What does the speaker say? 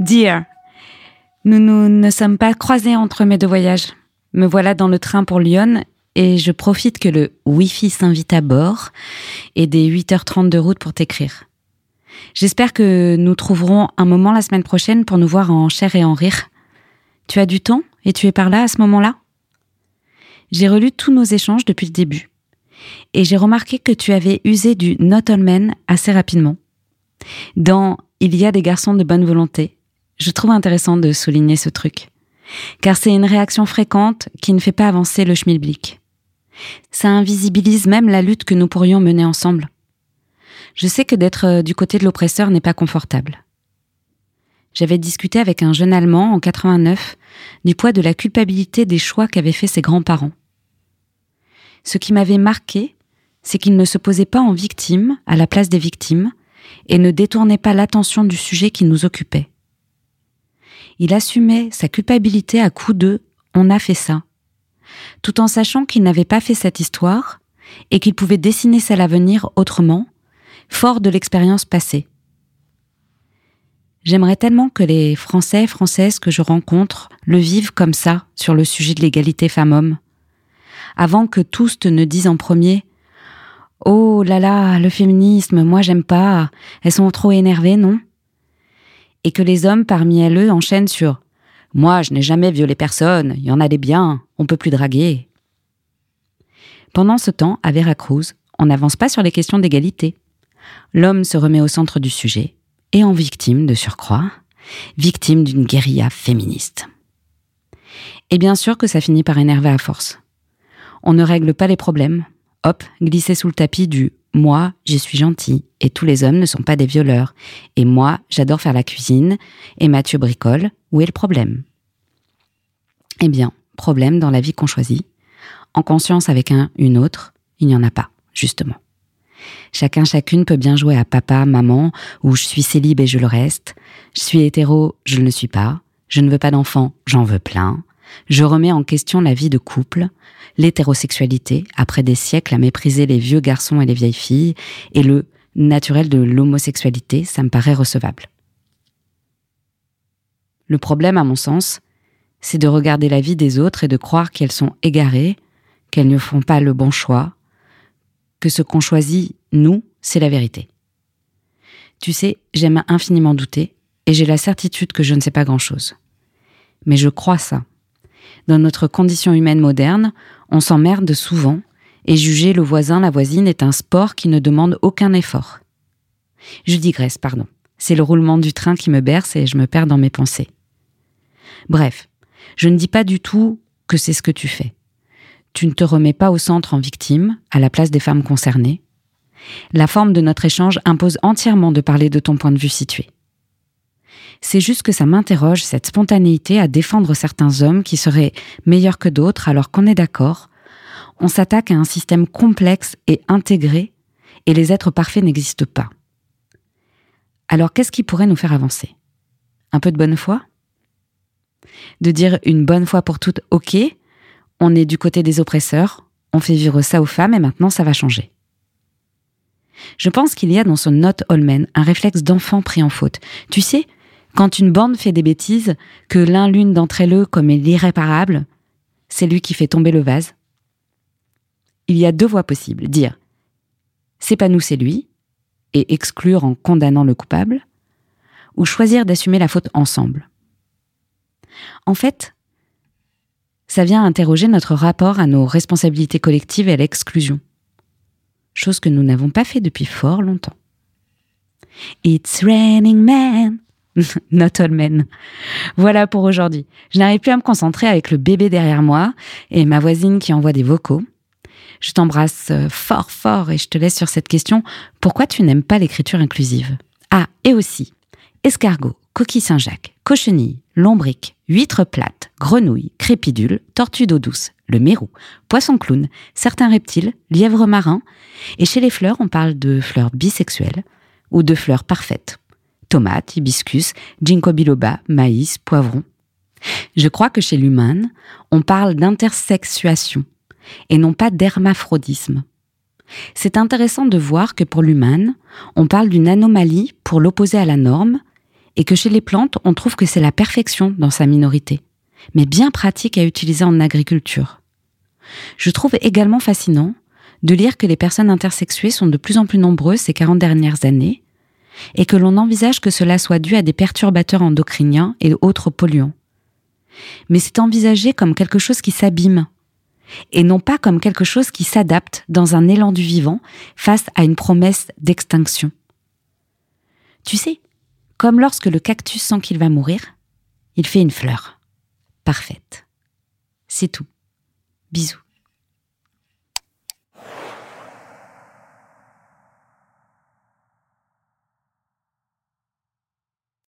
Dear, nous, nous ne sommes pas croisés entre mes deux voyages. Me voilà dans le train pour Lyon et je profite que le Wi-Fi s'invite à bord et des 8h30 de route pour t'écrire. J'espère que nous trouverons un moment la semaine prochaine pour nous voir en chair et en rire. Tu as du temps et tu es par là à ce moment-là? J'ai relu tous nos échanges depuis le début et j'ai remarqué que tu avais usé du not all men assez rapidement. Dans Il y a des garçons de bonne volonté, je trouve intéressant de souligner ce truc, car c'est une réaction fréquente qui ne fait pas avancer le schmilblick. Ça invisibilise même la lutte que nous pourrions mener ensemble. Je sais que d'être euh, du côté de l'oppresseur n'est pas confortable. J'avais discuté avec un jeune Allemand en 89 du poids de la culpabilité des choix qu'avaient fait ses grands-parents. Ce qui m'avait marqué, c'est qu'il ne se posait pas en victime à la place des victimes et ne détournait pas l'attention du sujet qui nous occupait. Il assumait sa culpabilité à coup de on a fait ça, tout en sachant qu'il n'avait pas fait cette histoire et qu'il pouvait dessiner celle à venir autrement, fort de l'expérience passée. J'aimerais tellement que les Français Françaises que je rencontre le vivent comme ça sur le sujet de l'égalité femmes-hommes. Avant que tous te ne disent en premier Oh là là, le féminisme, moi j'aime pas, elles sont trop énervées, non Et que les hommes parmi elles enchaînent sur Moi je n'ai jamais violé personne, il y en a des biens, on peut plus draguer. Pendant ce temps, à Veracruz, on n'avance pas sur les questions d'égalité. L'homme se remet au centre du sujet, et en victime de surcroît, victime d'une guérilla féministe. Et bien sûr que ça finit par énerver à force. On ne règle pas les problèmes. Hop, glisser sous le tapis du moi, je suis gentil et tous les hommes ne sont pas des violeurs. Et moi, j'adore faire la cuisine et Mathieu bricole. Où est le problème? Eh bien, problème dans la vie qu'on choisit. En conscience avec un, une autre, il n'y en a pas, justement. Chacun, chacune peut bien jouer à papa, maman, ou je suis célib et je le reste. Je suis hétéro, je ne le suis pas. Je ne veux pas d'enfant, j'en veux plein. Je remets en question la vie de couple, l'hétérosexualité, après des siècles à mépriser les vieux garçons et les vieilles filles, et le naturel de l'homosexualité, ça me paraît recevable. Le problème, à mon sens, c'est de regarder la vie des autres et de croire qu'elles sont égarées, qu'elles ne font pas le bon choix, que ce qu'on choisit, nous, c'est la vérité. Tu sais, j'aime infiniment douter, et j'ai la certitude que je ne sais pas grand-chose. Mais je crois ça. Dans notre condition humaine moderne, on s'emmerde souvent, et juger le voisin, la voisine est un sport qui ne demande aucun effort. Je digresse, pardon. C'est le roulement du train qui me berce et je me perds dans mes pensées. Bref, je ne dis pas du tout que c'est ce que tu fais tu ne te remets pas au centre en victime, à la place des femmes concernées. La forme de notre échange impose entièrement de parler de ton point de vue situé. C'est juste que ça m'interroge, cette spontanéité à défendre certains hommes qui seraient meilleurs que d'autres alors qu'on est d'accord. On s'attaque à un système complexe et intégré, et les êtres parfaits n'existent pas. Alors qu'est-ce qui pourrait nous faire avancer? Un peu de bonne foi? De dire une bonne fois pour toutes OK, on est du côté des oppresseurs, on fait vivre ça aux femmes et maintenant ça va changer. Je pense qu'il y a dans son note Holmen un réflexe d'enfant pris en faute. Tu sais, quand une bande fait des bêtises, que l'un l'une d'entre elles comme l'irréparable, c'est lui qui fait tomber le vase. Il y a deux voies possibles. Dire c'est pas nous, c'est lui, et exclure en condamnant le coupable, ou choisir d'assumer la faute ensemble. En fait, ça vient interroger notre rapport à nos responsabilités collectives et à l'exclusion. Chose que nous n'avons pas fait depuis fort longtemps. It's raining men. Not all men. Voilà pour aujourd'hui. Je n'arrive plus à me concentrer avec le bébé derrière moi et ma voisine qui envoie des vocaux. Je t'embrasse euh, fort fort et je te laisse sur cette question. Pourquoi tu n'aimes pas l'écriture inclusive? Ah, et aussi, escargot, coquille Saint-Jacques, cochenille, lombric, huître plate, grenouille, crépidule, tortue d'eau douce, le mérou, poisson clown, certains reptiles, lièvres marins, et chez les fleurs, on parle de fleurs bisexuelles ou de fleurs parfaites. Tomates, hibiscus, ginkgo biloba, maïs, poivron. Je crois que chez l'humain, on parle d'intersexuation et non pas d'hermaphrodisme. C'est intéressant de voir que pour l'humain, on parle d'une anomalie pour l'opposer à la norme et que chez les plantes, on trouve que c'est la perfection dans sa minorité, mais bien pratique à utiliser en agriculture. Je trouve également fascinant de lire que les personnes intersexuées sont de plus en plus nombreuses ces 40 dernières années, et que l'on envisage que cela soit dû à des perturbateurs endocriniens et autres polluants. Mais c'est envisagé comme quelque chose qui s'abîme, et non pas comme quelque chose qui s'adapte dans un élan du vivant face à une promesse d'extinction. Tu sais, comme lorsque le cactus sent qu'il va mourir, il fait une fleur. Parfaite. C'est tout. Bisous.